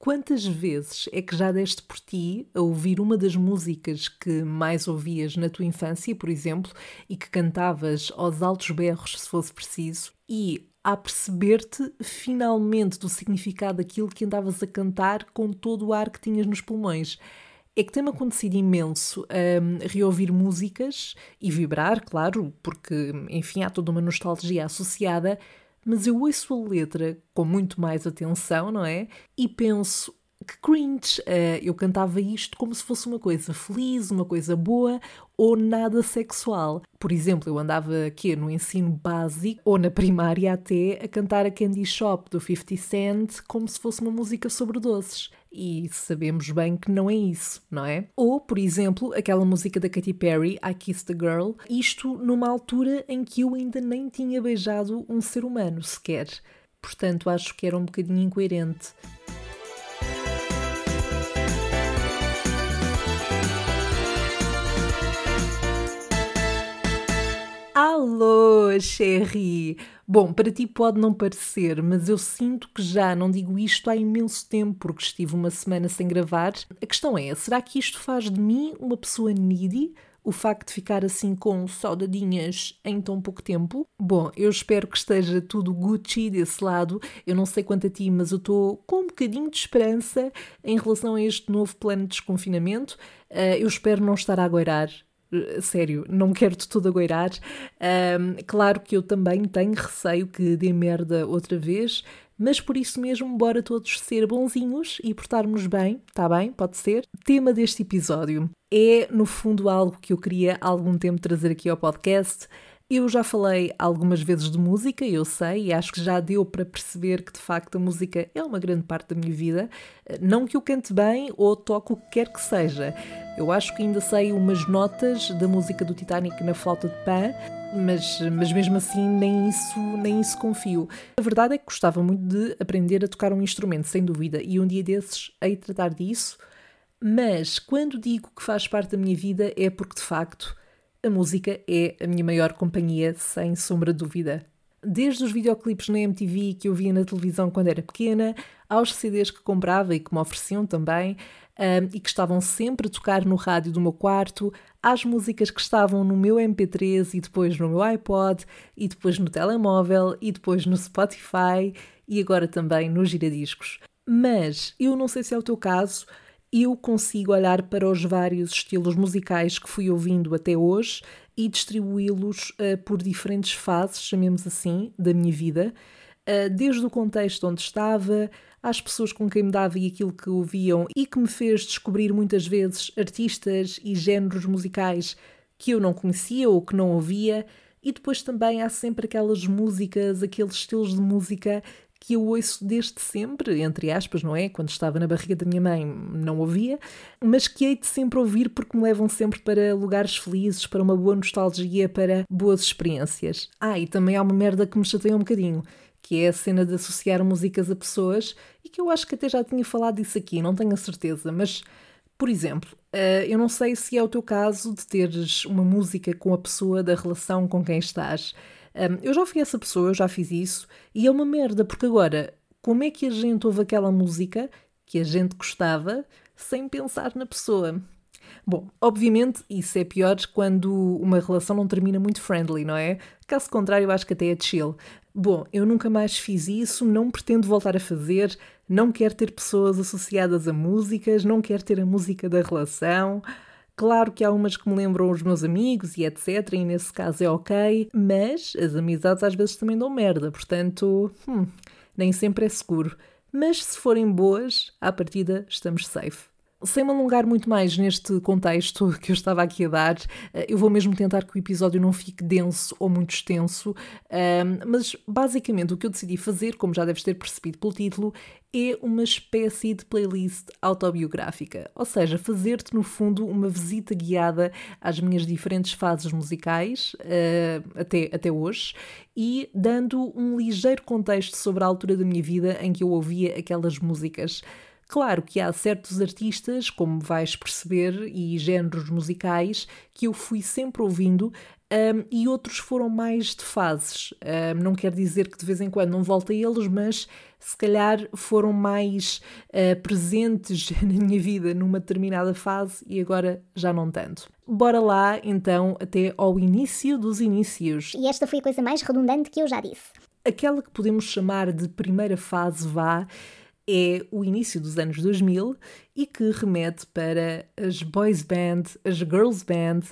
Quantas vezes é que já deste por ti a ouvir uma das músicas que mais ouvias na tua infância, por exemplo, e que cantavas aos altos berros se fosse preciso, e a perceber-te finalmente do significado daquilo que andavas a cantar com todo o ar que tinhas nos pulmões? É que tem-me acontecido imenso um, reouvir músicas e vibrar, claro, porque, enfim, há toda uma nostalgia associada, mas eu ouço a letra com muito mais atenção, não é? E penso, que cringe! Uh, eu cantava isto como se fosse uma coisa feliz, uma coisa boa ou nada sexual. Por exemplo, eu andava aqui no ensino básico ou na primária até a cantar a Candy Shop do 50 Cent como se fosse uma música sobre doces. E sabemos bem que não é isso, não é? Ou, por exemplo, aquela música da Katy Perry, I Kissed a Girl, isto numa altura em que eu ainda nem tinha beijado um ser humano sequer. Portanto, acho que era um bocadinho incoerente. Alô, Sherry! Bom, para ti pode não parecer, mas eu sinto que já não digo isto há imenso tempo, porque estive uma semana sem gravar. A questão é: será que isto faz de mim uma pessoa needy? O facto de ficar assim com saudadinhas em tão pouco tempo? Bom, eu espero que esteja tudo Gucci desse lado. Eu não sei quanto a ti, mas eu estou com um bocadinho de esperança em relação a este novo plano de desconfinamento. Uh, eu espero não estar a aguardar sério, não quero de tudo agoirar. Um, claro que eu também tenho receio que dê merda outra vez, mas por isso mesmo, bora todos ser bonzinhos e portarmos bem, tá bem? Pode ser? Tema deste episódio é, no fundo, algo que eu queria há algum tempo trazer aqui ao podcast. Eu já falei algumas vezes de música, eu sei, e acho que já deu para perceber que de facto a música é uma grande parte da minha vida. Não que eu cante bem ou toque o que quer que seja. Eu acho que ainda sei umas notas da música do Titanic na flauta de Pan, mas, mas mesmo assim nem isso, nem isso confio. A verdade é que gostava muito de aprender a tocar um instrumento, sem dúvida, e um dia desses hei tratar disso. Mas quando digo que faz parte da minha vida é porque de facto a música é a minha maior companhia, sem sombra de dúvida. Desde os videoclipes na MTV que eu via na televisão quando era pequena, aos CDs que comprava e que me ofereciam também, um, e que estavam sempre a tocar no rádio do meu quarto, às músicas que estavam no meu MP3 e depois no meu iPod, e depois no telemóvel, e depois no Spotify, e agora também nos giradiscos. Mas eu não sei se é o teu caso, eu consigo olhar para os vários estilos musicais que fui ouvindo até hoje e distribuí-los uh, por diferentes fases, chamemos assim, da minha vida, uh, desde o contexto onde estava, às pessoas com quem me dava e aquilo que ouviam e que me fez descobrir muitas vezes artistas e géneros musicais que eu não conhecia ou que não ouvia. E depois também há sempre aquelas músicas, aqueles estilos de música que eu ouço desde sempre, entre aspas, não é? Quando estava na barriga da minha mãe não ouvia, mas que hei de sempre ouvir porque me levam sempre para lugares felizes, para uma boa nostalgia, para boas experiências. Ah, e também há uma merda que me chateia um bocadinho, que é a cena de associar músicas a pessoas, e que eu acho que até já tinha falado disso aqui, não tenho a certeza, mas por exemplo, eh, eu não sei se é o teu caso de teres uma música com a pessoa da relação com quem estás. Um, eu já fui essa pessoa, eu já fiz isso, e é uma merda, porque agora, como é que a gente ouve aquela música que a gente gostava sem pensar na pessoa? Bom, obviamente isso é pior quando uma relação não termina muito friendly, não é? Caso contrário, acho que até é chill. Bom, eu nunca mais fiz isso, não pretendo voltar a fazer, não quero ter pessoas associadas a músicas, não quero ter a música da relação. Claro que há umas que me lembram os meus amigos e etc, e nesse caso é ok, mas as amizades às vezes também dão merda, portanto, hum, nem sempre é seguro. Mas se forem boas, à partida estamos safe. Sem me alongar muito mais neste contexto que eu estava aqui a dar, eh, eu vou mesmo tentar que o episódio não fique denso ou muito extenso, mas basicamente o que eu decidi fazer, como já deves ter percebido pelo título, é uma espécie de playlist autobiográfica, ou seja, fazer-te no fundo uma visita guiada às minhas diferentes fases musicais uh, até, até hoje e dando um ligeiro contexto sobre a altura da minha vida em que eu ouvia aquelas músicas. Claro que há certos artistas, como vais perceber, e géneros musicais que eu fui sempre ouvindo um, e outros foram mais de fases. Um, não quer dizer que de vez em quando não volte a eles, mas se calhar foram mais uh, presentes na minha vida numa determinada fase e agora já não tanto. Bora lá então até ao início dos inícios. E esta foi a coisa mais redundante que eu já disse. Aquela que podemos chamar de primeira fase vá é o início dos anos 2000 e que remete para as boys band, as girls band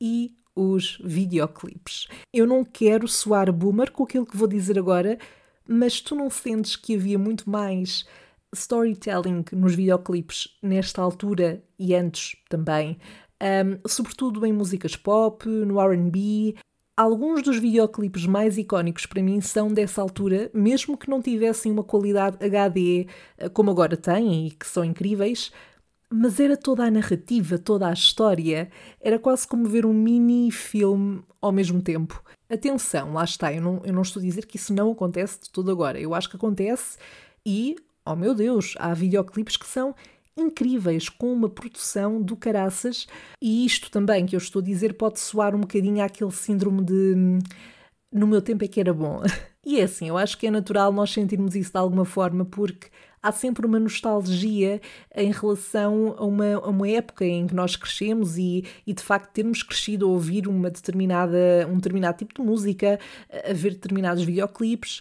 e os videoclipes. Eu não quero soar boomer com aquilo que vou dizer agora, mas tu não sentes que havia muito mais storytelling nos videoclipes nesta altura e antes também, um, sobretudo em músicas pop, no RB, Alguns dos videoclipes mais icónicos para mim são dessa altura, mesmo que não tivessem uma qualidade HD eh, como agora têm e que são incríveis, mas era toda a narrativa, toda a história. Era quase como ver um mini filme ao mesmo tempo. Atenção, lá está, eu não, eu não estou a dizer que isso não acontece de todo agora. Eu acho que acontece e, oh meu Deus, há videoclipes que são incríveis, com uma produção do caraças. E isto também que eu estou a dizer pode soar um bocadinho àquele síndrome de hum, no meu tempo é que era bom. E é assim, eu acho que é natural nós sentirmos isso de alguma forma, porque há sempre uma nostalgia em relação a uma, a uma época em que nós crescemos e, e, de facto termos crescido a ouvir uma determinada, um determinado tipo de música, a ver determinados videoclipes.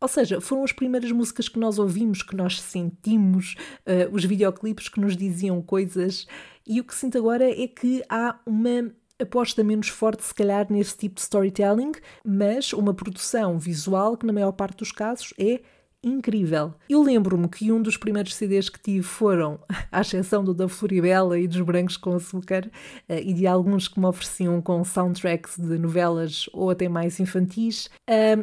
Ou seja, foram as primeiras músicas que nós ouvimos, que nós sentimos, uh, os videoclipes que nos diziam coisas. E o que sinto agora é que há uma aposta menos forte, se calhar, nesse tipo de storytelling, mas uma produção visual que, na maior parte dos casos, é incrível. Eu lembro-me que um dos primeiros CDs que tive foram, à exceção do da Floribela e dos Brancos com Açúcar, uh, e de alguns que me ofereciam com soundtracks de novelas ou até mais infantis,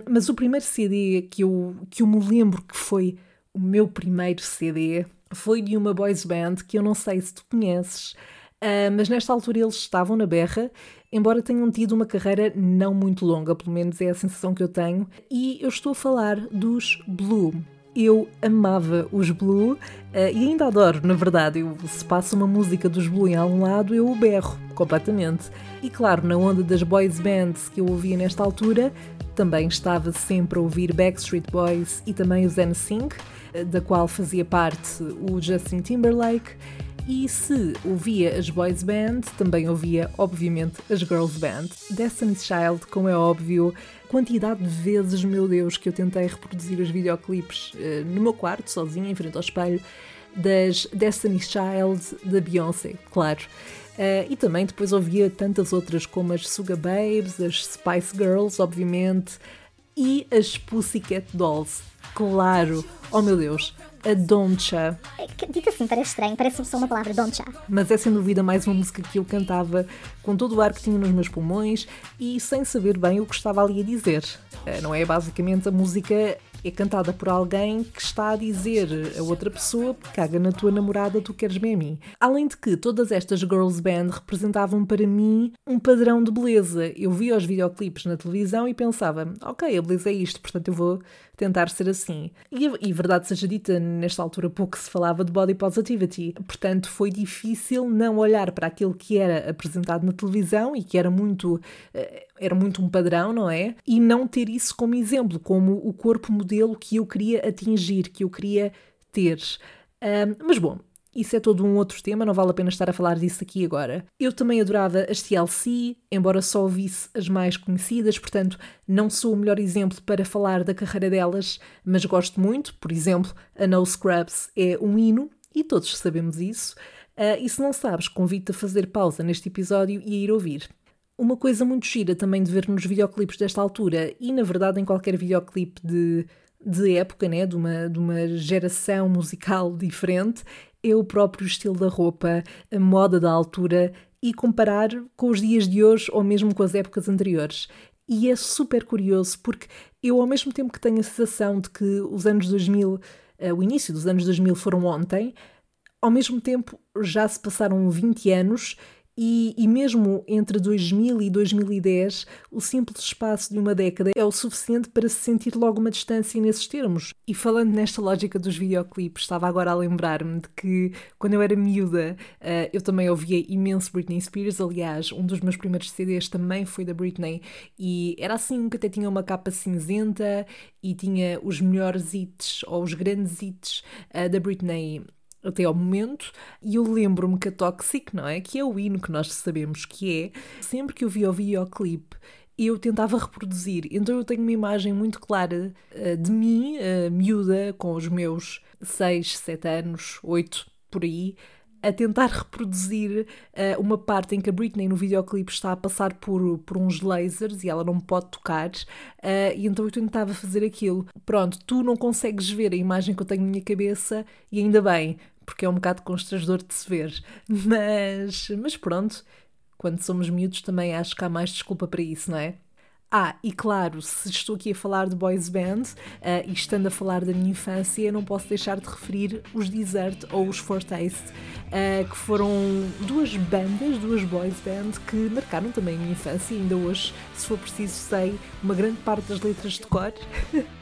mas o primeiro CD que eu, que eu me lembro que foi o meu primeiro CD foi de uma boys band que eu não sei se tu conheces, Uh, mas nesta altura eles estavam na berra, embora tenham tido uma carreira não muito longa, pelo menos é a sensação que eu tenho. E eu estou a falar dos Blue. Eu amava os Blue uh, e ainda adoro, na verdade. Eu, se passa uma música dos Blue em algum lado, eu o berro completamente. E claro, na onda das boys bands que eu ouvia nesta altura, também estava sempre a ouvir Backstreet Boys e também os NSYNC, uh, da qual fazia parte o Justin Timberlake. E se ouvia as boys band, também ouvia, obviamente, as girls band. Destiny's Child, como é óbvio, quantidade de vezes, meu Deus, que eu tentei reproduzir os videoclipes uh, no meu quarto, sozinha, em frente ao espelho, das Destiny's Child, da Beyoncé, claro. Uh, e também depois ouvia tantas outras como as Suga Babes, as Spice Girls, obviamente, e as Pussycat Dolls, claro. Oh meu Deus, a Doncha. É dito assim, parece estranho, parece só uma palavra, Doncha. Mas é sem dúvida mais uma música que eu cantava com todo o ar que tinha nos meus pulmões e sem saber bem o que estava ali a dizer. Eh, não é? Basicamente a música é cantada por alguém que está a dizer a outra pessoa caga na tua namorada, tu queres bem a mim. Além de que todas estas girls band representavam para mim um padrão de beleza. Eu via os videoclipes na televisão e pensava, ok, a beleza é isto, portanto eu vou tentar ser assim. E, e verdade seja dita, nesta altura pouco se falava de body positivity, portanto foi difícil não olhar para aquilo que era apresentado na televisão e que era muito eh, era muito um padrão, não é? E não ter isso como exemplo, como o corpo modelo que eu queria atingir, que eu queria ter. Um, mas bom, isso é todo um outro tema, não vale a pena estar a falar disso aqui agora. Eu também adorava as TLC, embora só ouvisse as mais conhecidas, portanto não sou o melhor exemplo para falar da carreira delas, mas gosto muito. Por exemplo, a No Scrubs é um hino, e todos sabemos isso. Uh, e se não sabes, convido-te a fazer pausa neste episódio e a ir ouvir. Uma coisa muito gira também de ver nos videoclipes desta altura, e na verdade em qualquer videoclipe de, de época, né, de, uma, de uma geração musical diferente, é o próprio estilo da roupa, a moda da altura e comparar com os dias de hoje ou mesmo com as épocas anteriores. E é super curioso porque eu, ao mesmo tempo que tenho a sensação de que os anos 2000, eh, o início dos anos 2000 foram ontem, ao mesmo tempo já se passaram 20 anos E, e, mesmo entre 2000 e 2010, o simples espaço de uma década é o suficiente para se sentir logo uma distância nesses termos. E falando nesta lógica dos videoclipes, estava agora a lembrar-me de que quando eu era miúda, uh, eu também ouvia imenso Britney Spears. Aliás, um dos meus primeiros CDs também foi da Britney e era assim que até tinha uma capa cinzenta e tinha os melhores hits ou os grandes hits uh, da Britney até ao momento, e eu lembro-me que a Toxic, não é? Que é o hino que nós sabemos que é, sempre que eu via o videoclipe, eu tentava reproduzir. Então eu tenho uma imagem muito clara uh, de mim, uh, miúda, com os meus 6, 7 anos, 8 por aí, a tentar reproduzir uh, uma parte em que a Britney no videoclipe está a passar por, por uns lasers e ela não pode tocar, uh, e então eu tentava fazer aquilo. Pronto, tu não consegues ver a imagem que eu tenho na minha cabeça, e ainda bem, porque é um bocado constrangedor de se ver. Mas, mas pronto, quando somos miúdos também acho que há mais desculpa para isso, não é? Ah, e claro, se estou aqui a falar de boys band uh, e estando a falar da minha infância, não posso deixar de referir os Desert ou os Fortaste, uh, que foram duas bandas, duas boys band que marcaram também a minha infância e ainda hoje, se for preciso, sei uma grande parte das letras de cor.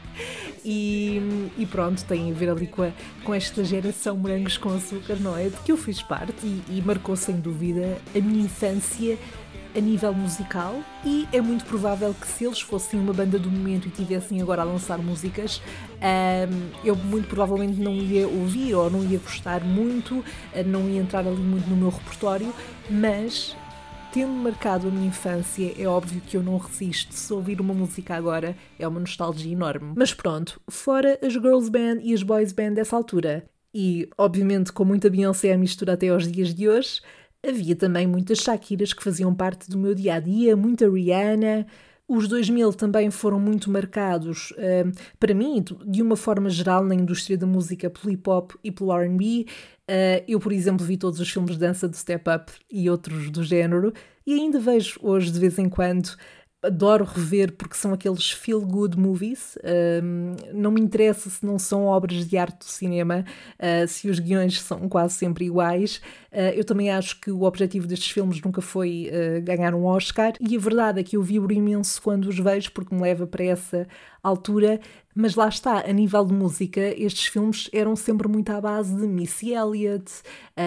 E, e, pronto, tem a ver ali com, a, com esta geração morangos com açúcar, não é? De que eu fiz parte e, e marcou sem dúvida a minha infância a nível musical e é muito provável que se eles fossem uma banda do momento e tivessem agora a lançar músicas, eu muito provavelmente não ia ouvir ou não ia gostar muito, eh, não ia entrar ali muito no meu repertório, mas tendo marcado a minha infância, é óbvio que eu não resisto. Se ouvir uma música agora, é uma nostalgia enorme. Mas pronto, fora as girls band e as boys band dessa altura, e obviamente com muita Beyoncé a mistura até aos dias de hoje, Havia também muitas Shakiras que faziam parte do meu dia a dia, muita Rihanna. Os 2000 também foram muito marcados, uh, para mim, de uma forma geral, na indústria da música pelo hip hop e pelo RB. Uh, eu, por exemplo, vi todos os filmes de dança do Step Up e outros do género, e ainda vejo hoje, de vez em quando, adoro rever porque são aqueles feel good movies. Um, não me interessa se não são obras de arte do cinema, uh, se os guiões são quase sempre iguais. Uh, eu também acho que o objetivo destes filmes nunca foi uh, ganhar um Oscar, e a verdade é que eu vibro imenso quando os vejo porque me leva para essa altura. Mas lá está, a nível de música, estes filmes eram sempre muito à base de Missy Elliott,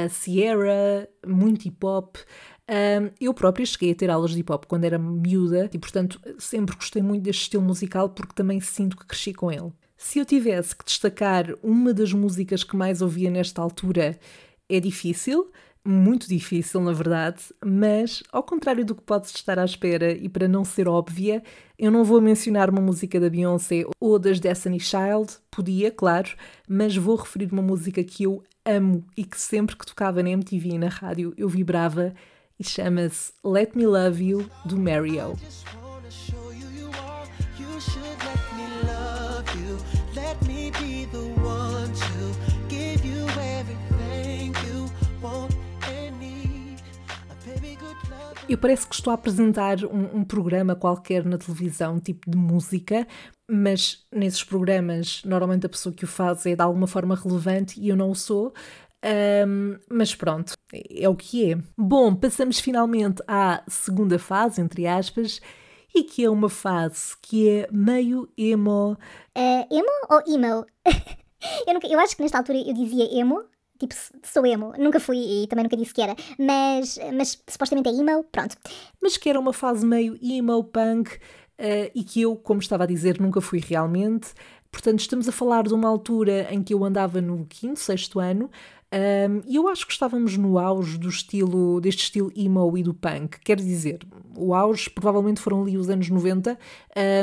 Sierra, muito hip hop. Um, eu própria cheguei a ter aulas de hip hop quando era miúda e, portanto, sempre gostei muito deste estilo musical porque também sinto que cresci com ele. Se eu tivesse que destacar uma das músicas que mais ouvia nesta altura, é difícil, muito difícil, na verdade, mas ao contrário do que podes estar à espera e para não ser óbvia, eu não vou mencionar uma música da Beyoncé ou das Destiny Child, podia, claro, mas vou referir uma música que eu amo e que sempre que tocava na MTV e na rádio eu vibrava e chama-se Let Me Love You do Mario. Eu parece que estou a apresentar um, um, programa qualquer na televisão, tipo de música, mas nesses programas normalmente a pessoa que o faz é de alguma forma relevante e eu não o sou. Um, mas pronto, é o que é. Bom, passamos finalmente à segunda fase, entre aspas, e que é uma fase que é meio emo. Uh, emo ou emo? eu, nunca, eu acho que nesta altura eu dizia emo, tipo, sou emo, nunca fui e também nunca disse que era, mas, mas supostamente é emo, pronto. Mas que era uma fase meio emo punk uh, e que eu, como estava a dizer, nunca fui realmente. Portanto, estamos a falar de uma altura em que eu andava no quinto, sexto ano, um, e eu acho que estávamos no auge do estilo, deste estilo emo e do punk. Quer dizer, o auge provavelmente foram ali os anos 90, uh,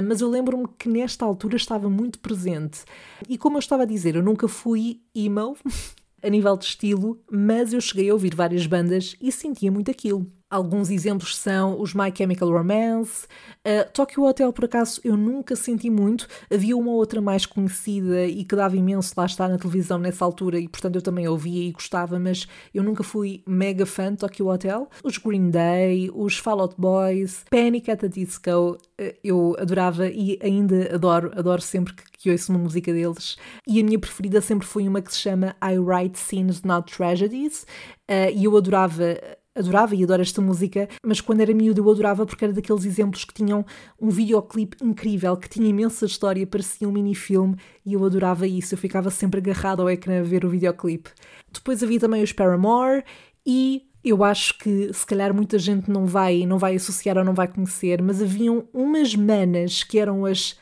mas eu lembro-me que nesta altura estava muito presente. E como eu estava a dizer, eu nunca fui emo a nível de estilo, mas eu cheguei a ouvir várias bandas e sentia muito aquilo. Alguns exemplos são os My Chemical Romance. Uh, Tokyo Hotel, por acaso, eu nunca senti muito. Havia uma outra mais conhecida e que dava imenso lá estar na televisão nessa altura e, portanto, eu também ouvia e gostava, mas eu nunca fui mega fã de Tokyo Hotel. Os Green Day, os Fall Out Boys, Panic at the Disco, uh, eu adorava e ainda adoro, adoro sempre que, que ouço uma música deles. E a minha preferida sempre foi uma que se chama I Write Scenes, Not Tragedies. Uh, e eu adorava adorava e adoro esta música, mas quando era miúdo eu adorava porque era daqueles exemplos que tinham um videoclipe incrível, que tinha imensa história, parecia um mini-filme e eu adorava isso. Eu ficava sempre agarrada ao ecrã a ver o videoclipe. Depois havia também os Paramore e eu acho que se calhar muita gente não vai, não vai associar ou não vai conhecer, mas haviam umas manas que eram as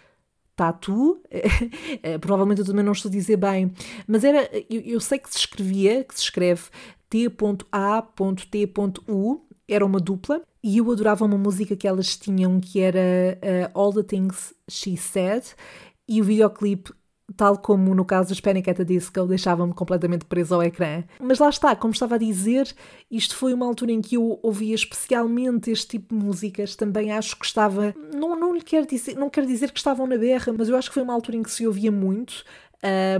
Tatu, eh, provavelmente eu também não estou a dizer bem, mas era, eu, eu sei que se escrevia, que se escreve T.A.T.U, era uma dupla, e eu adorava uma música que elas tinham que era uh, All the Things She Said, e o videoclipe tal como no caso dos Panic at the Disco, deixava-me completamente preso ao ecrã. Mas lá está, como estava a dizer, isto foi uma altura em que eu ouvia especialmente este tipo de músicas. Também acho que estava. Não, não, lhe quero dizer, não quero dizer que estavam na berra, mas eu acho que foi uma altura em que se ouvia muito.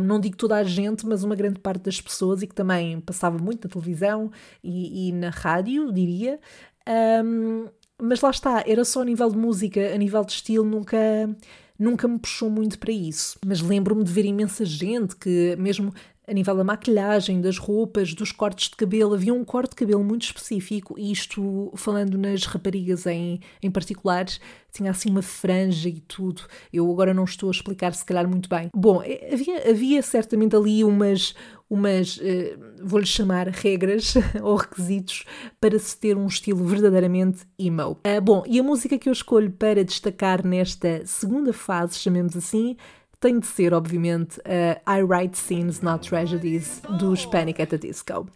Não digo toda a gente, mas uma grande parte das pessoas e que também passava muito na televisão e, e na rádio, diria. Um, mas lá está, era só a nível de música, a nível de estilo, nunca nunca me puxou muito para isso. Mas lembro-me de ver imensa gente que, mesmo a nível da maquilhagem, das roupas, dos cortes de cabelo, havia um corte de cabelo muito específico, e isto falando nas raparigas em, em particular, tinha assim uma franja e tudo. Eu agora não estou a explicar se calhar muito bem. Bom, eh, havia, havia certamente ali umas, umas, uh, vou-lhe chamar regras ou requisitos para se ter um estilo verdadeiramente emo. Uh, bom, e a música que eu escolho para destacar nesta segunda fase, chamemos assim, tem de ser, obviamente, a I Write Scenes Not Tragedies dos Panic at the Disco.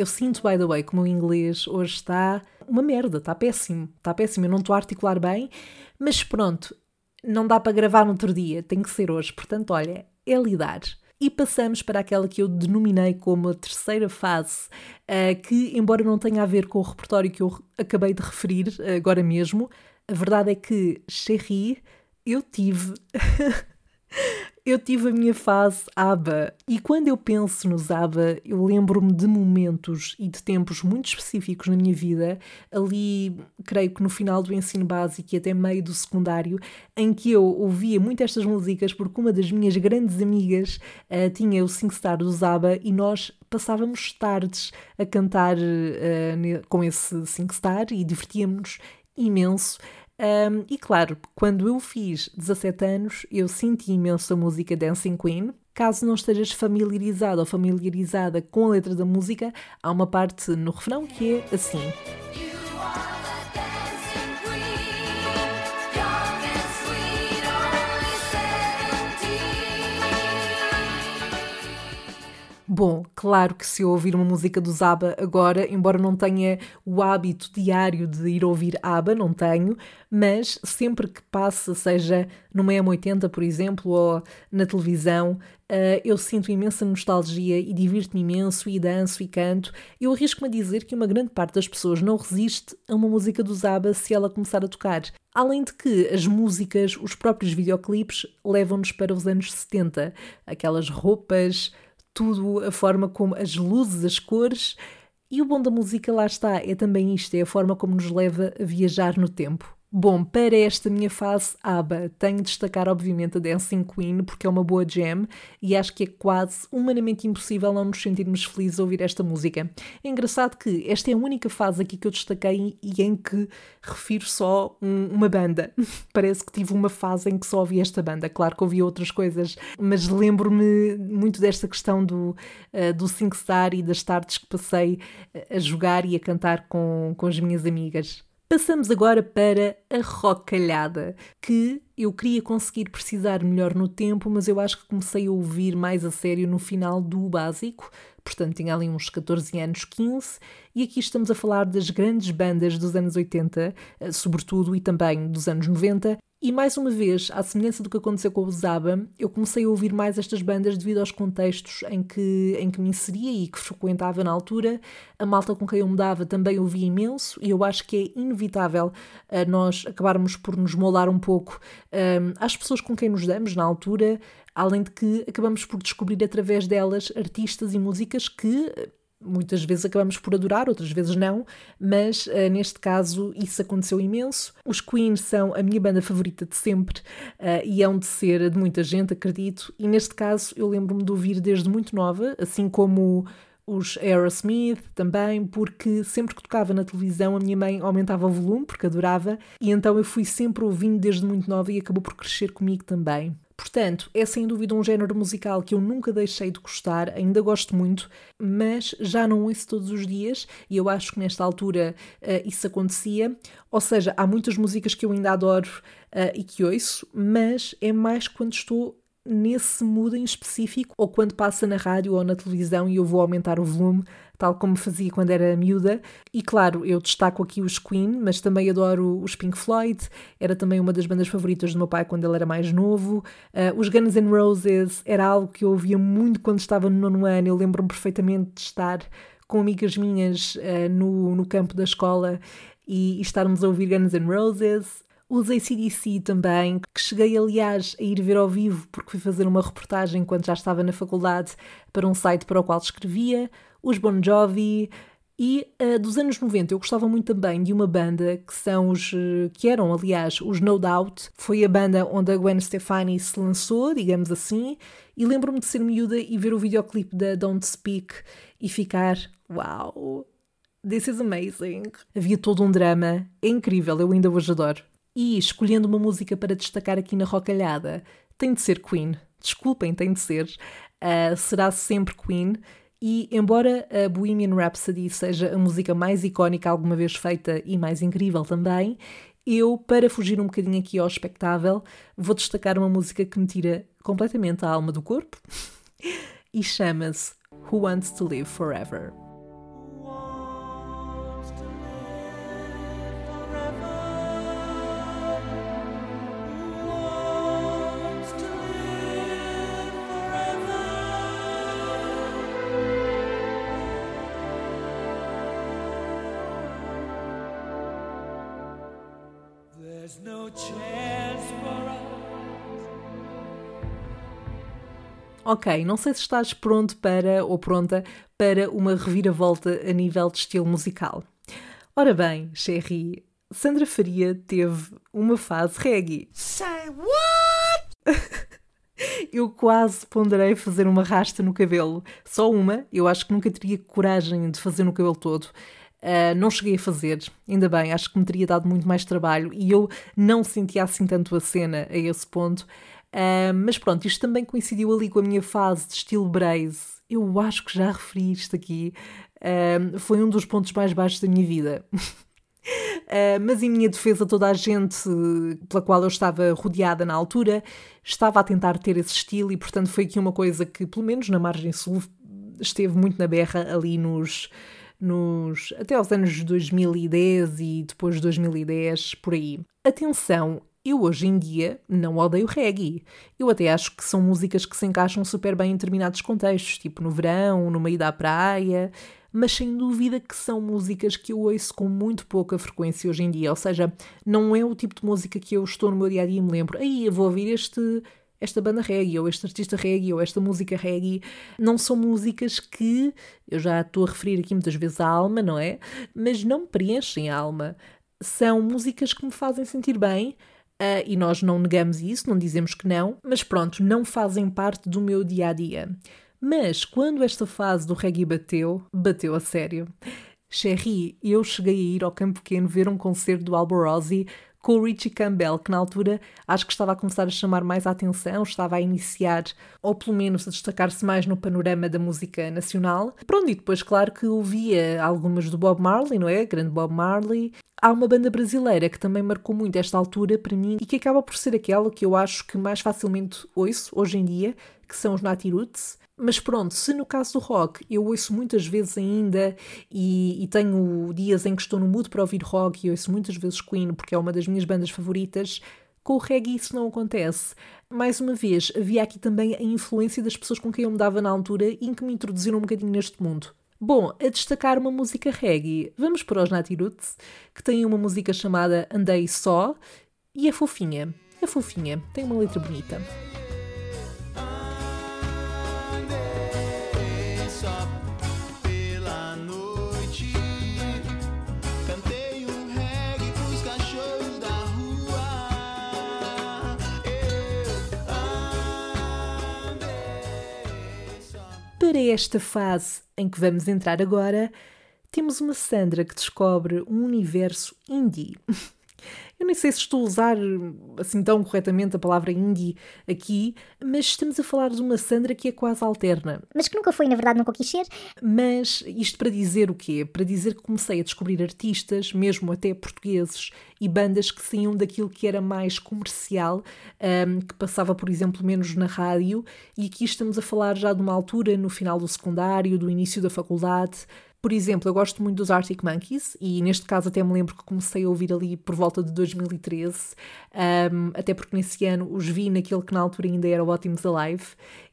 Eu sinto, by the way, que o meu inglês hoje está uma merda, está péssimo, está péssimo. Eu não estou a articular bem, mas pronto, não dá para gravar no outro dia, tem que ser hoje. Portanto, olha, é lidar. E passamos para aquela que eu denominei como a terceira fase, uh, que, embora não tenha a ver com o repertório que eu acabei de referir uh, agora mesmo, a verdade é que, Cherry, eu tive Eu tive a minha fase ABBA e quando eu penso nos ABBA, eu lembro-me de momentos e de tempos muito específicos na minha vida, ali, creio que no final do ensino básico e até meio do secundário, em que eu ouvia muito estas músicas porque uma das minhas grandes amigas uh, tinha o SingStar dos ABBA e nós passávamos tardes a cantar uh, com esse SingStar e divertíamos-nos imenso. Um, e claro, quando eu fiz 17 anos, eu senti imenso a música Dancing Queen. Caso não estejas familiarizado ou familiarizada com a letra da música, há uma parte no refrão que é assim. Bom, claro que se eu ouvir uma música do ABBA agora, embora não tenha o hábito diário de ir ouvir ABBA, não tenho, mas sempre que passa, seja no M80, por exemplo, ou na televisão, uh, eu sinto imensa nostalgia e divirto-me imenso e danço e canto. Eu arrisco-me a dizer que uma grande parte das pessoas não resiste a uma música do ABBA se ela começar a tocar. Além de que as músicas, os próprios videoclipes, levam-nos para os anos 70. Aquelas roupas tudo, a forma como as luzes, as cores. E o bom da música, lá está, é também isto: é a forma como nos leva a viajar no tempo. Bom, para esta minha fase ABBA, tenho de destacar obviamente a Dancing Queen, porque é uma boa jam e acho que é quase humanamente impossível não nos sentirmos felizes a ouvir esta música. É engraçado que esta é a única fase aqui que eu destaquei e em que refiro só um, uma banda. Parece que tive uma fase em que só ouvi esta banda. Claro que ouvi outras coisas, mas lembro-me muito desta questão do, uh, do SingStar e das tardes que passei a jogar e a cantar com, com as minhas amigas. Passamos agora para a rocalhada, que eu queria conseguir precisar melhor no tempo, mas eu acho que comecei a ouvir mais a sério no final do básico, portanto tinha ali uns 14 anos, 15, e aqui estamos a falar das grandes bandas dos anos 80, eh, sobretudo, e também dos anos 90, E mais uma vez, à semelhança do que aconteceu com o Zaba, eu comecei a ouvir mais estas bandas devido aos contextos em que, em que me inseria e que frequentava na altura. A malta com quem eu me dava também ouvia imenso e eu acho que é inevitável uh, nós acabarmos por nos moldar um pouco uh, às pessoas com quem nos damos na altura, além de que acabamos por descobrir através delas artistas e músicas que muitas vezes acabamos por adorar, outras vezes não, mas uh, neste caso isso aconteceu imenso. Os Queen são a minha banda favorita de sempre uh, e hão de ser de muita gente, acredito, e neste caso eu lembro-me de ouvir desde muito nova, assim como os Aerosmith também, porque sempre que tocava na televisão a minha mãe aumentava o volume, porque adorava, e então eu fui sempre ouvindo desde muito nova e acabou por crescer comigo também. Portanto, é sem dúvida um género musical que eu nunca deixei de gostar, ainda gosto muito, mas já não ouço todos os dias e eu acho que nesta altura uh, isso acontecia. Ou seja, há muitas músicas que eu ainda adoro uh, e que ouço, mas é mais quando estou nesse mood em específico ou quando passa na rádio ou na televisão e eu vou aumentar o volume, tal como fazia quando era miúda. E claro, eu destaco aqui os Queen, mas também adoro os Pink Floyd, era também uma das bandas favoritas do meu pai quando ele era mais novo. Uh, os Guns N' Roses era algo que eu ouvia muito quando estava no nono ano, eu lembro-me perfeitamente de estar com amigas minhas uh, no, no campo da escola e, e estarmos a ouvir Guns N' Roses. Os ACDC também, que cheguei aliás a ir ver ao vivo porque fui fazer uma reportagem quando já estava na faculdade para um site para o qual escrevia. Os Bon Jovi, e uh, dos anos 90 eu gostava muito também de uma banda que são os uh, que eram, aliás, os No Doubt. Foi a banda onde a Gwen Stefani se lançou, digamos assim, e lembro-me de ser miúda e ver o videoclipe da Don't Speak e ficar, uau, this is amazing. Havia todo um drama, é incrível, eu ainda hoje adoro. E escolhendo uma música para destacar aqui na rocalhada, tem de ser Queen. Desculpem, tem de ser. Uh, será sempre Queen. E embora a Bohemian Rhapsody seja a música mais icónica alguma vez feita e mais incrível também, eu, para fugir um bocadinho aqui ao espectável, vou destacar uma música que me tira completamente a alma do corpo e chama-se Who Wants to Live Forever. Ok, não sei se estás pronto para ou pronta para uma reviravolta a nível de estilo musical. Ora bem, Sherry, Sandra Faria teve uma fase reggae. Say what? eu quase ponderei fazer uma rasta no cabelo. Só uma, eu acho que nunca teria coragem de fazer no cabelo todo. Uh, não cheguei a fazer, ainda bem, acho que me teria dado muito mais trabalho e eu não sentia assim tanto a cena a esse ponto. Uh, mas pronto, isto também coincidiu ali com a minha fase de estilo braise. Eu acho que já referi isto aqui. Uh, foi um dos pontos mais baixos da minha vida. Uh, mas em minha defesa, toda a gente pela qual eu estava rodeada na altura estava a tentar ter esse estilo, e portanto foi aqui uma coisa que, pelo menos na margem sul, esteve muito na berra ali nos. nos até aos anos 2010 e depois de 2010, por aí. Atenção, eu hoje em dia não odeio reggae. Eu até acho que são músicas que se encaixam super bem em determinados contextos, tipo no verão, no meio da praia, mas sem dúvida que são músicas que eu ouço com muito pouca frequência hoje em dia. Ou seja, não é o tipo de música que eu estou no meu dia a dia e me lembro, aí eu vou ouvir este esta banda reggae, ou este artista reggae, ou esta música reggae, não são músicas que, eu já estou a referir aqui muitas vezes à alma, não é? Mas não me preenchem a alma. São músicas que me fazem sentir bem, Uh, e nós não negamos isso, não dizemos que não, mas pronto, não fazem parte do meu dia a dia. Mas quando esta fase do reggae bateu, bateu a sério. Cherry, eu cheguei a ir ao Campo Pequeno ver um concerto do Alborosi com o Richie Campbell, que na altura acho que estava a começar a chamar mais a atenção, estava a iniciar, ou pelo menos a destacar-se mais no panorama da música nacional. Pronto, e depois, claro que ouvia algumas do Bob Marley, não é? Grande Bob Marley. Há uma banda brasileira que também marcou muito esta altura para mim e que acaba por ser aquela que eu acho que mais facilmente ouço hoje em dia, que são os Nati Roots. Mas pronto, se no caso do rock eu ouço muitas vezes ainda e, e, tenho dias em que estou no mood para ouvir rock e ouço muitas vezes Queen porque é uma das minhas bandas favoritas, Com o reggae isso não acontece. Mais uma vez, havia aqui também a influência das pessoas com quem eu me dava na altura e em que me introduziram um bocadinho neste mundo. Bom, a destacar uma música reggae, vamos para os Natty Roots, que têm uma música chamada Andei Só, e é fofinha, é fofinha, tem uma letra bonita. Para esta fase em que vamos entrar agora, temos uma Sandra que descobre um universo indie. Eu nem sei se estou a usar assim tão corretamente a palavra indie aqui, mas estamos a falar de uma Sandra que é quase alterna. Mas que nunca foi, na verdade, nunca quis ser. Mas isto para dizer o quê? Para dizer que comecei a descobrir artistas, mesmo até portugueses, e bandas que saíam daquilo que era mais comercial, um, que passava, por exemplo, menos na rádio, e aqui estamos a falar já de uma altura no final do secundário, do início da faculdade por exemplo, eu gosto muito dos Arctic Monkeys e neste caso até me lembro que comecei a ouvir ali por volta de 2013, um, até porque nesse ano os vi naquele que na altura ainda era o Ótimos Alive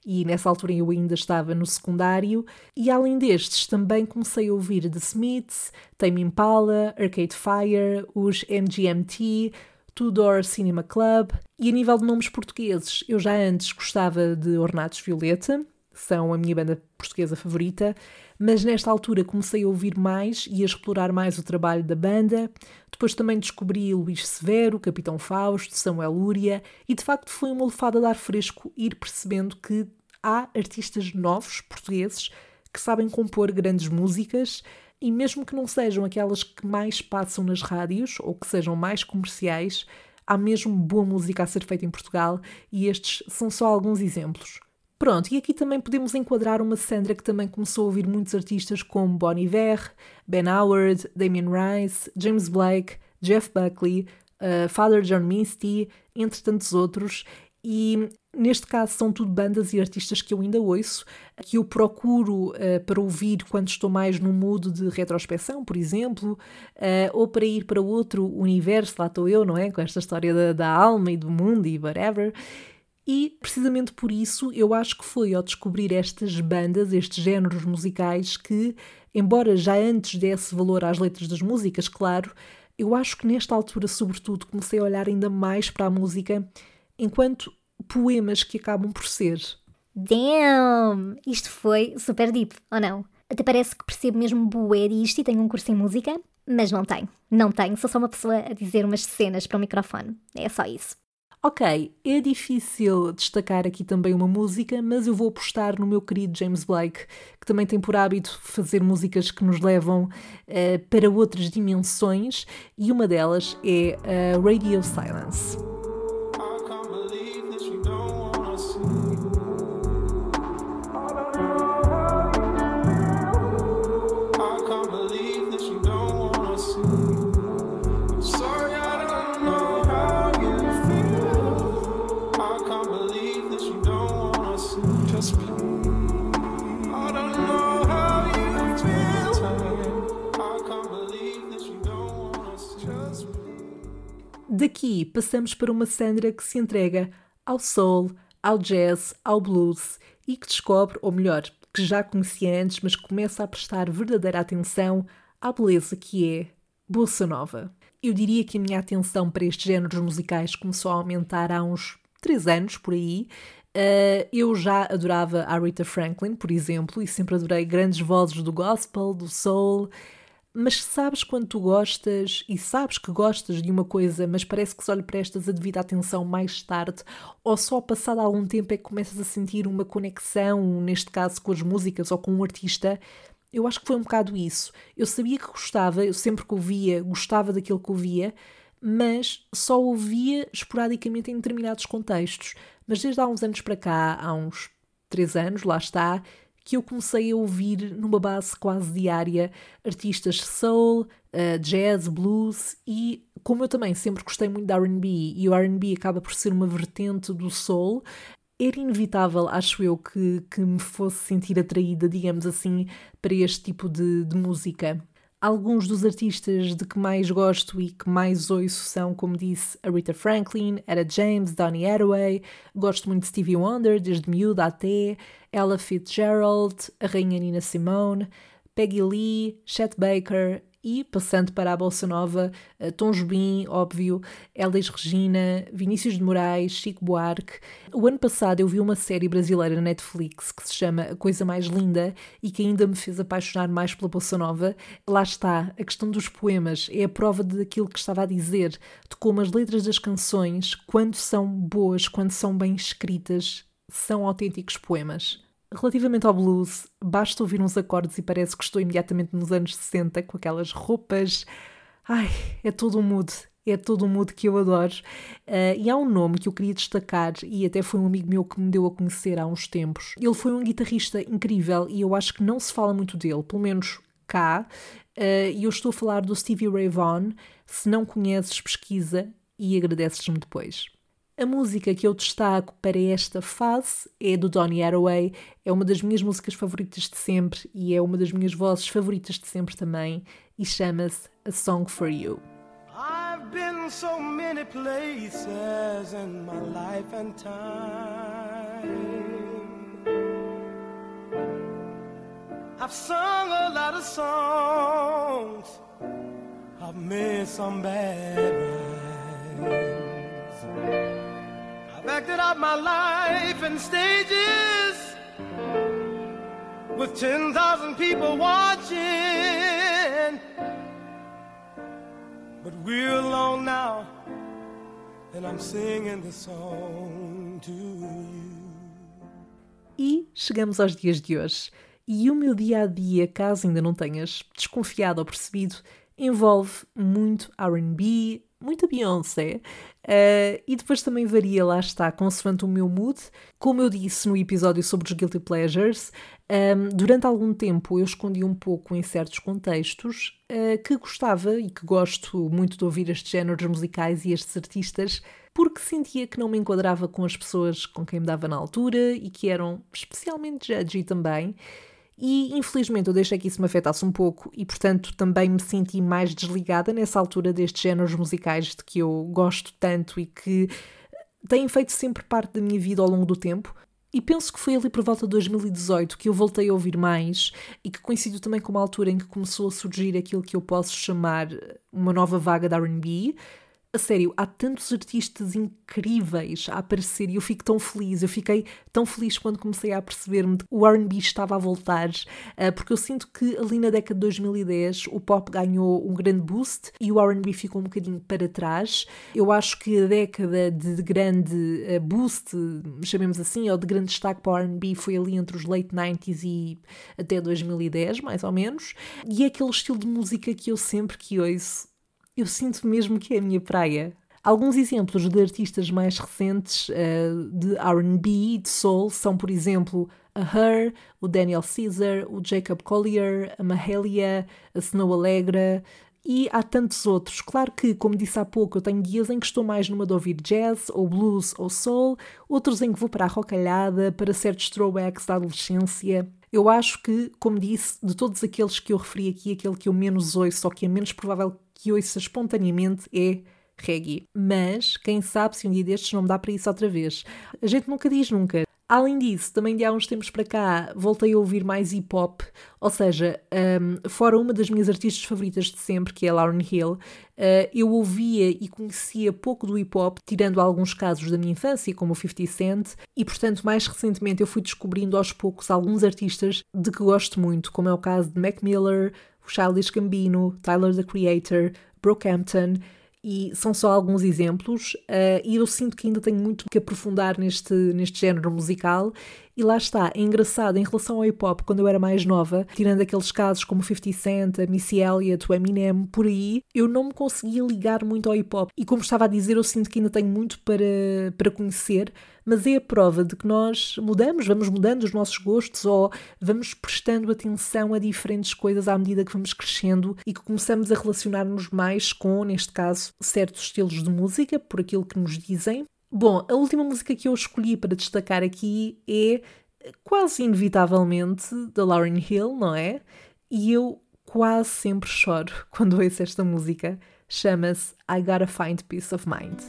e nessa altura eu ainda estava no secundário. E além destes, também comecei a ouvir The Smiths, Tame Impala, Arcade Fire, os MGMT, Tudor Cinema Club e a nível de nomes portugueses, eu já antes gostava de Ornatos Violeta, são a minha banda portuguesa favorita, mas nesta altura comecei a ouvir mais e a explorar mais o trabalho da banda. Depois também descobri Luís Severo, Capitão Fausto, Samuel Lúria e de facto foi uma lefada de ar fresco ir percebendo que há artistas novos portugueses que sabem compor grandes músicas e mesmo que não sejam aquelas que mais passam nas rádios ou que sejam mais comerciais, há mesmo boa música a ser feita em Portugal e estes são só alguns exemplos. Pronto, e aqui também podemos enquadrar uma Sandra que também começou a ouvir muitos artistas como Bon Iver, Ben Howard, Damien Rice, James Blake, Jeff Buckley, uh, Father John Misty, entre tantos outros. E neste caso são tudo bandas e artistas que eu ainda ouço, que eu procuro uh, para ouvir quando estou mais no mood de retrospeção, por exemplo, uh, ou para ir para outro universo, lá estou eu, não é? Com esta história da, da alma e do mundo e whatever. E precisamente por isso eu acho que foi ao descobrir estas bandas, estes géneros musicais, que, embora já antes desse valor às letras das músicas, claro, eu acho que nesta altura, sobretudo, comecei a olhar ainda mais para a música enquanto poemas que acabam por ser. Damn! Isto foi super deep, ou não? Até parece que percebo mesmo bué disto e tenho um curso em música, mas não tenho. Não tenho, sou só uma pessoa a dizer umas cenas para o microfone. É só isso. Ok, é difícil destacar aqui também uma música, mas eu vou apostar no meu querido James Blake, que também tem por hábito fazer músicas que nos levam uh, para outras dimensões, e uma delas é a Radio Silence. Daqui passamos para uma Sandra que se entrega ao soul, ao jazz, ao blues e que descobre, ou melhor, que já conhecia antes, mas começa a prestar verdadeira atenção à beleza que é Bossa Nova. Eu diria que a minha atenção para estes géneros musicais começou a aumentar há uns 3 anos, por aí. Uh, eu já adorava a Rita Franklin, por exemplo, e sempre adorei grandes vozes do gospel, do soul, mas sabes quando tu gostas e sabes que gostas de uma coisa, mas parece que só lhe prestas a devida atenção mais tarde, ou só passado algum tempo é que começas a sentir uma conexão, neste caso com as músicas ou com um artista. Eu acho que foi um bocado isso. Eu sabia que gostava, eu sempre que ouvia, gostava daquilo que ouvia, mas só ouvia esporadicamente em determinados contextos. Mas desde há uns anos para cá, há uns três anos, lá está, que eu comecei a ouvir numa base quase diária artistas soul, uh, jazz, blues e como eu também sempre gostei muito de R&B e o R&B acaba por ser uma vertente do soul, era inevitável, acho eu, que, que me fosse sentir atraída, digamos assim, para este tipo de, de música. Alguns dos artistas de que mais gosto e que mais ouço são, como disse, a Rita Franklin, Etta James, Donny Hathaway, gosto muito de Stevie Wonder, desde miúda até, Ella Fitzgerald, a rainha Nina Simone, Peggy Lee, Chet Baker, e, passando para a Bolsa Nova, Tom Jobim, óbvio, Elis Regina, Vinícius de Moraes, Chico Buarque. O ano passado eu vi uma série brasileira na Netflix que se chama A Coisa Mais Linda e que ainda me fez apaixonar mais pela Bolsa Nova. Lá está, a questão dos poemas é a prova daquilo que estava a dizer, de como as letras das canções, quando são boas, quando são bem escritas, são autênticos poemas. Relativamente ao blues, basta ouvir uns acordes e parece que estou imediatamente nos anos 60 com aquelas roupas. Ai, é todo um mood, é todo um mood que eu adoro. Uh, e há um nome que eu queria destacar e até foi um amigo meu que me deu a conhecer há uns tempos. Ele foi um guitarrista incrível e eu acho que não se fala muito dele, pelo menos cá. Uh, e eu estou a falar do Stevie Ray Vaughan. Se não conheces, pesquisa e agradeces-me depois. A música que eu destaco para esta fase é do Donny Hathaway, é uma das minhas músicas favoritas de sempre e é uma das minhas vozes favoritas de sempre também e chama-se A Song for You. I've been so many places in my life and time. I've sung a lot of songs. I've made some bad rhymes. Acted out my life in stages with 10,000 people watching. But we're alone now, and I'm singing the song to you. E chegamos aos dias de hoje. E o meu dia a dia, caso ainda não tenhas desconfiado ou percebido, envolve muito RB, muita Beyoncé. Uh, e depois também varia, lá está, consoante o meu mood. Como eu disse no episódio sobre os Guilty Pleasures, um, ehm, durante algum tempo eu escondi um pouco em certos contextos uh, que gostava e que gosto muito de ouvir estes géneros musicais e estes artistas, porque sentia que não me enquadrava com as pessoas com quem me dava na altura e que eram especialmente judgy também. E infelizmente eu deixei que isso me afetasse um pouco e, portanto, também me senti mais desligada nessa altura destes géneros musicais de que eu gosto tanto e que têm feito sempre parte da minha vida ao longo do tempo. E penso que foi ali por volta de 2018 que eu voltei a ouvir mais e que coincidiu também com uma altura em que começou a surgir aquilo que eu posso chamar uma nova vaga da RB, a sério, há tantos artistas incríveis a aparecer e eu fico tão feliz. Eu fiquei tão feliz quando comecei a perceber-me que o RB estava a voltar, uh, porque eu sinto que ali na década de 2010 o pop ganhou um grande boost e o RB ficou um bocadinho para trás. Eu acho que a década de grande uh, boost, chamemos assim, ou de grande destaque para o RB foi ali entre os late 90s e até 2010, mais ou menos. E é aquele estilo de música que eu sempre que ouço eu sinto mesmo que é a minha praia. Alguns exemplos de artistas mais recentes uh, de RB de soul são, por exemplo, a Her, o Daniel Caesar, o Jacob Collier, a Mahalia, a Snow Allegra e há tantos outros. Claro que, como disse há pouco, eu tenho dias em que estou mais numa de ouvir jazz, ou blues, ou soul, outros em que vou para a rocalhada, para certos throwbacks da adolescência. Eu acho que, como disse, de todos aqueles que eu referi aqui, aquele que eu menos ouço, só que é menos provável que ouça espontaneamente é reggae. Mas quem sabe se um dia destes não me dá para isso outra vez. A gente nunca diz nunca. Além disso, também de há uns tempos para cá voltei a ouvir mais hip hop, ou seja, um, fora uma das minhas artistas favoritas de sempre, que é Lauren Hill, uh, eu ouvia e conhecia pouco do hip hop, tirando alguns casos da minha infância, como o 50 Cent, e portanto, mais recentemente eu fui descobrindo aos poucos alguns artistas de que gosto muito, como é o caso de Mac Miller, o Childish Gambino, Tyler the Creator, Brockhampton, e são só alguns exemplos, uh, e eu sinto que ainda tenho muito que aprofundar neste, neste género musical. E lá está, é engraçado, em relação ao hip hop, quando eu era mais nova, tirando aqueles casos como 50 Cent, a Missy Elliott, o Eminem, por aí, eu não me conseguia ligar muito ao hip hop. E como estava a dizer, eu sinto que ainda tenho muito para, para conhecer, mas é a prova de que nós mudamos, vamos mudando os nossos gostos ou vamos prestando atenção a diferentes coisas à medida que vamos crescendo e que começamos a relacionar-nos mais com, neste caso, certos estilos de música, por aquilo que nos dizem. Bom, a última música que eu escolhi para destacar aqui é quase inevitavelmente da Lauryn Hill, não é? E eu quase sempre choro quando ouço esta música. Chama-se I Gotta Find Peace of Mind.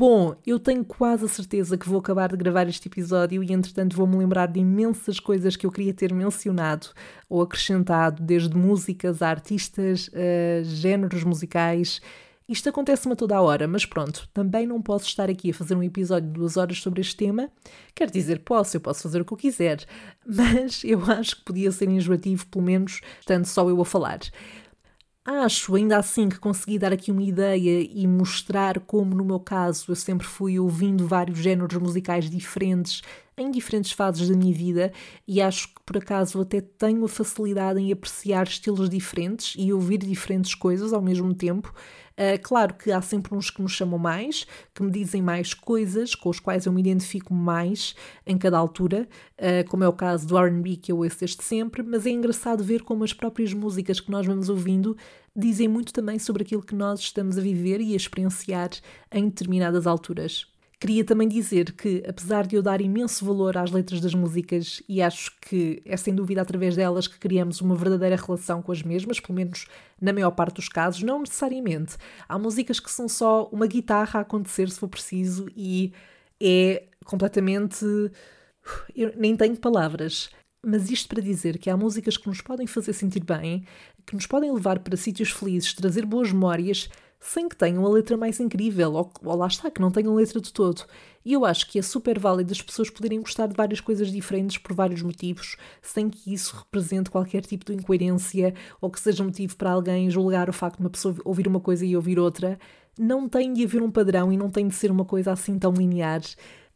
Bom, eu tenho quase a certeza que vou acabar de gravar este episódio e, entretanto, vou-me lembrar de imensas coisas que eu queria ter mencionado ou acrescentado, desde músicas a artistas, géneros musicais. Isto acontece-me a toda a hora, mas pronto, também não posso estar aqui a fazer um episódio de duas horas sobre este tema. Quer dizer, posso, eu posso fazer o que eu quiser, mas eu acho que podia ser enjoativo, pelo menos, estando só eu a falar. Acho ainda assim que consegui dar aqui uma ideia e mostrar como, no meu caso, eu sempre fui ouvindo vários géneros musicais diferentes em diferentes fases da minha vida e acho que por acaso até tenho a facilidade em apreciar estilos diferentes e ouvir diferentes coisas ao mesmo tempo. Uh, claro que há sempre uns que me chamam mais, que me dizem mais coisas, com os quais eu me identifico mais em cada altura, uh, como é o caso do RB que eu ouço desde sempre, mas é engraçado ver como as próprias músicas que nós vamos ouvindo dizem muito também sobre aquilo que nós estamos a viver e a experienciar em determinadas alturas. Queria também dizer que, apesar de eu dar imenso valor às letras das músicas, e acho que é sem dúvida através delas que criamos uma verdadeira relação com as mesmas, pelo menos na maior parte dos casos, não necessariamente. Há músicas que são só uma guitarra a acontecer se for preciso e é completamente. Eu nem tenho palavras. Mas isto para dizer que há músicas que nos podem fazer sentir bem, que nos podem levar para sítios felizes, trazer boas memórias sem que tenham a letra mais incrível, ou, ou lá está, que não tenham letra de todo. E eu acho que é super válido as pessoas poderem gostar de várias coisas diferentes por vários motivos, sem que isso represente qualquer tipo de incoerência ou que seja motivo para alguém julgar o facto de uma pessoa ouvir uma coisa e ouvir outra. Não tem de haver um padrão e não tem de ser uma coisa assim tão linear.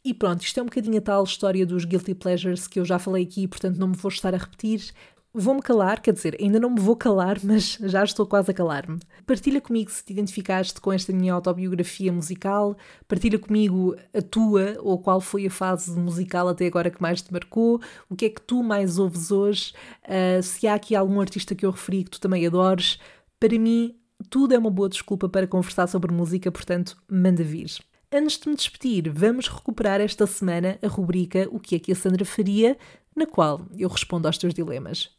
E pronto, isto é um bocadinho a tal história dos guilty pleasures que eu já falei aqui, portanto não me vou estar a repetir. Vou-me calar, quer dizer, ainda não me vou calar, mas já estou quase a calar-me. Partilha comigo se te identificaste com esta minha autobiografia musical, partilha comigo a tua ou qual foi a fase musical até agora que mais te marcou, o que é que tu mais ouves hoje, uh, se há aqui algum artista que eu referi que tu também adores. Para mim, tudo é uma boa desculpa para conversar sobre música, portanto, manda vir. Antes de me despedir, vamos recuperar esta semana a rubrica O que é que a Sandra faria na qual eu respondo aos teus dilemas.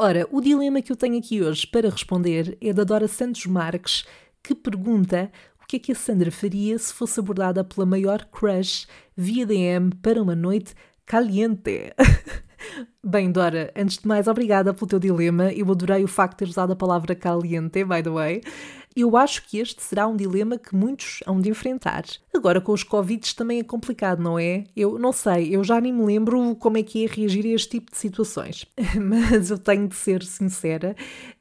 Ora, o dilema que eu tenho aqui hoje para responder é da Dora Santos Marques, que pergunta o que é que a Sandra faria se fosse abordada pela maior crush via DM para uma noite caliente. Bem, Dora, antes de mais, obrigada pelo teu dilema. Eu adorei o facto de teres usado a palavra caliente, by the way. Eu acho que este será um dilema que muitos hão de enfrentar. Agora, com os Covid também é complicado, não é? Eu não sei, eu já nem me lembro como é que é reagir a este tipo de situações. Mas eu tenho de ser sincera,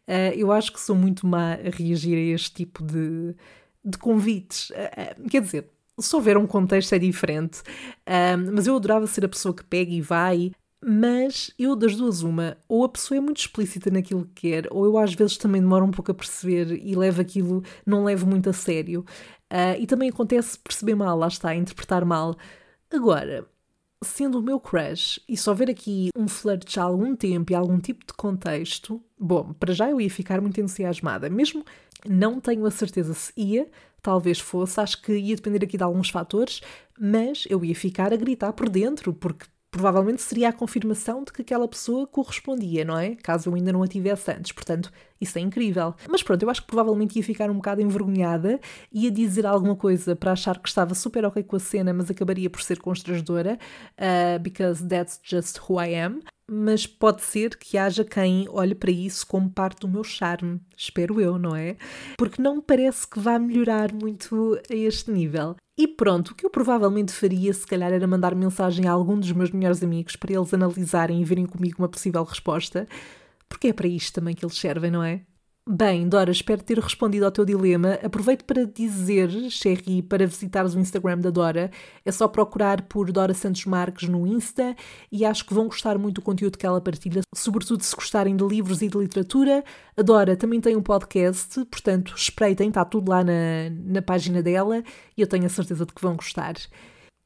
uh, eu acho que sou muito má a reagir a este tipo de, de convites. Uh, quer dizer, se houver um contexto é diferente, uh, mas eu adorava ser a pessoa que pega e vai mas eu, das duas, uma, ou a pessoa é muito explícita naquilo que quer, ou eu às vezes também demoro um pouco a perceber e levo aquilo, não levo muito a sério. Uh, e também acontece perceber mal, lá está, interpretar mal. Agora, sendo o meu crush, e só ver aqui um flirt há algum tempo e algum tipo de contexto, bom, para já eu ia ficar muito entusiasmada. Mesmo não tenho a certeza se ia, talvez fosse, acho que ia depender aqui de alguns fatores, mas eu ia ficar a gritar por dentro, porque provavelmente seria a confirmação de que aquela pessoa correspondia, não é? Caso eu ainda não a tivesse antes. Portanto, isso é incrível. Mas pronto, eu acho que provavelmente ia ficar um bocado envergonhada, ia dizer alguma coisa para achar que estava super ok com a cena, mas acabaria por ser constrangedora, uh, because that's just who I am. Mas pode ser que haja quem olhe para isso como parte do meu charme, espero eu, não é? Porque não me parece que vá melhorar muito a este nível. E pronto, o que eu provavelmente faria, se calhar, era mandar mensagem a algum dos meus melhores amigos para eles analisarem e verem comigo uma possível resposta, porque é para isto também que eles servem, não é? Bem, Dora, espero ter respondido ao teu dilema. Aproveito para dizer, Sherry, para visitares o Instagram da Dora. É só procurar por Dora Santos Marques no Insta e acho que vão gostar muito do conteúdo que ela partilha, sobretudo se gostarem de livros e de literatura. A Dora também tem um podcast, portanto, espreitem, está tudo lá na, na página dela e eu tenho a certeza de que vão gostar.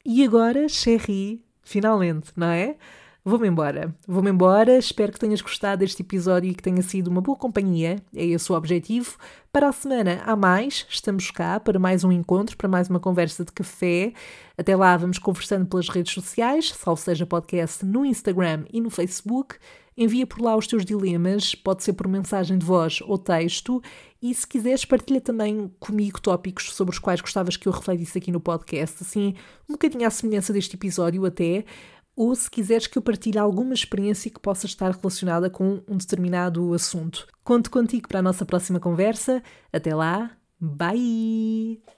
E agora, Sherry, finalmente, não é? Vou-me embora. Vou-me embora. Espero que tenhas gostado deste episódio e que tenha sido uma boa companhia. É esse o objetivo. Para a semana há mais. Estamos cá para mais um encontro, para mais uma conversa de café. Até lá vamos conversando pelas redes sociais, salvo seja podcast no Instagram e no Facebook. Envia por lá os teus dilemas, pode ser por mensagem de voz ou texto, e se quiseres, partilha também comigo tópicos sobre os quais gostavas que eu refletisse aqui no podcast, assim, um bocadinho à semelhança deste episódio até ou se quiseres que eu partilhe alguma experiência que possa estar relacionada com um determinado assunto. Conto contigo para a nossa próxima conversa. Até lá, bye!